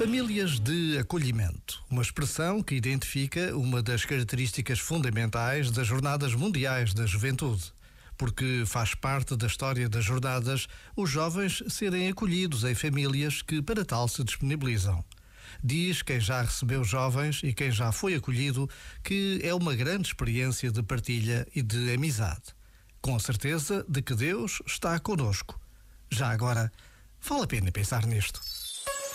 Famílias de acolhimento, uma expressão que identifica uma das características fundamentais das Jornadas Mundiais da Juventude, porque faz parte da história das jornadas os jovens serem acolhidos em famílias que para tal se disponibilizam. Diz quem já recebeu jovens e quem já foi acolhido que é uma grande experiência de partilha e de amizade. Com a certeza de que Deus está conosco. Já agora, vale a pena pensar nisto.